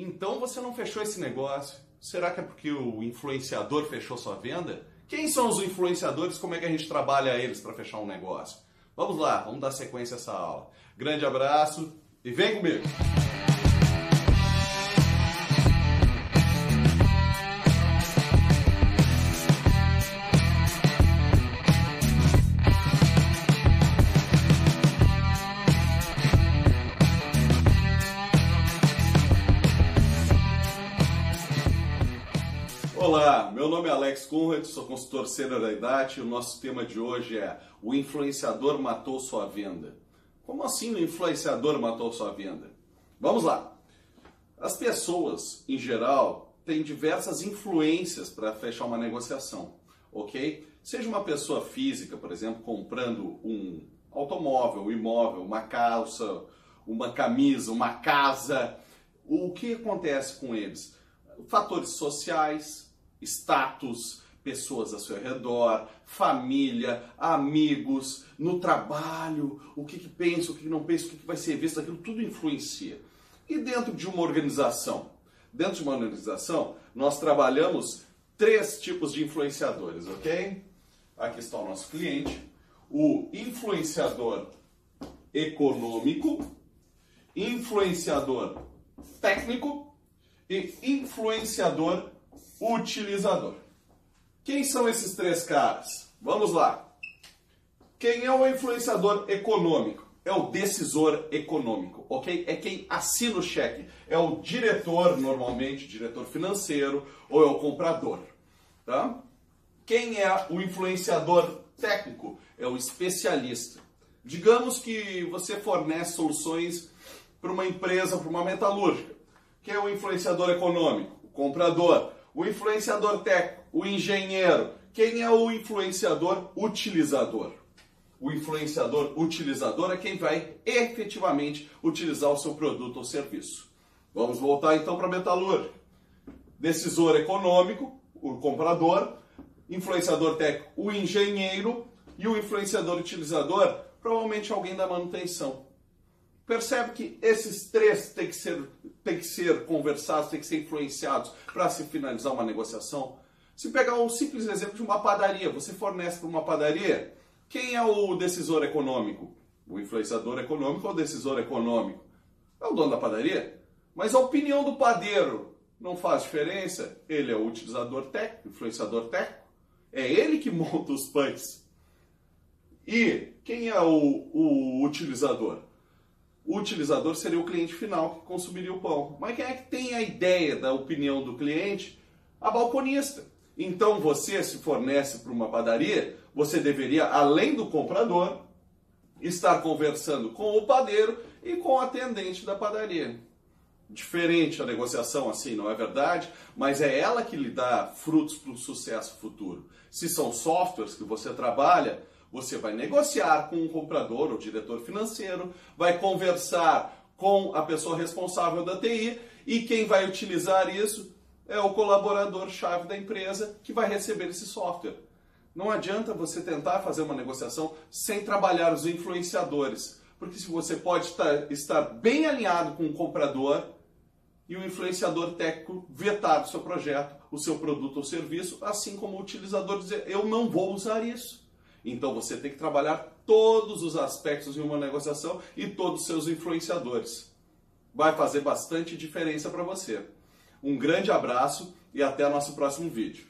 Então você não fechou esse negócio? Será que é porque o influenciador fechou sua venda? Quem são os influenciadores? Como é que a gente trabalha eles para fechar um negócio? Vamos lá, vamos dar sequência a essa aula. Grande abraço e vem comigo! Olá, meu nome é Alex Conrad, sou consultor sênior da IDAT e o nosso tema de hoje é O influenciador matou sua venda. Como assim o influenciador matou sua venda? Vamos lá. As pessoas, em geral, têm diversas influências para fechar uma negociação, ok? Seja uma pessoa física, por exemplo, comprando um automóvel, um imóvel, uma calça, uma camisa, uma casa. O que acontece com eles? Fatores sociais, status, pessoas ao seu redor, família, amigos, no trabalho, o que, que pensa, o que, que não pensa, o que, que vai ser visto, aquilo tudo influencia. E dentro de uma organização? Dentro de uma organização, nós trabalhamos três tipos de influenciadores, ok? Aqui está o nosso cliente, o influenciador econômico, influenciador técnico e influenciador utilizador. Quem são esses três caras? Vamos lá. Quem é o influenciador econômico? É o decisor econômico, ok? É quem assina o cheque. É o diretor, normalmente, diretor financeiro, ou é o comprador, tá? Quem é o influenciador técnico? É o especialista. Digamos que você fornece soluções para uma empresa, para uma metalúrgica. Quem é o influenciador econômico? O comprador o influenciador técnico, o engenheiro. Quem é o influenciador utilizador? O influenciador utilizador é quem vai efetivamente utilizar o seu produto ou serviço. Vamos voltar então para a metalúrgica. Decisor econômico, o comprador, influenciador técnico, o engenheiro e o influenciador utilizador, provavelmente alguém da manutenção. Percebe que esses três têm que ser, têm que ser conversados, têm que ser influenciados para se finalizar uma negociação? Se pegar um simples exemplo de uma padaria, você fornece para uma padaria, quem é o decisor econômico? O influenciador econômico ou o decisor econômico? É o dono da padaria. Mas a opinião do padeiro não faz diferença. Ele é o utilizador técnico, influenciador técnico. É ele que monta os pães. E quem é o, o utilizador? O utilizador seria o cliente final que consumiria o pão. Mas quem é que tem a ideia da opinião do cliente? A balconista. Então você, se fornece para uma padaria, você deveria, além do comprador, estar conversando com o padeiro e com o atendente da padaria. Diferente a negociação assim, não é verdade? Mas é ela que lhe dá frutos para o sucesso futuro. Se são softwares que você trabalha, você vai negociar com o comprador, o diretor financeiro, vai conversar com a pessoa responsável da TI e quem vai utilizar isso é o colaborador-chave da empresa que vai receber esse software. Não adianta você tentar fazer uma negociação sem trabalhar os influenciadores, porque se você pode estar bem alinhado com o comprador e o influenciador técnico vetar o seu projeto, o seu produto ou serviço, assim como o utilizador dizer eu não vou usar isso. Então você tem que trabalhar todos os aspectos de uma negociação e todos os seus influenciadores. Vai fazer bastante diferença para você. Um grande abraço e até nosso próximo vídeo.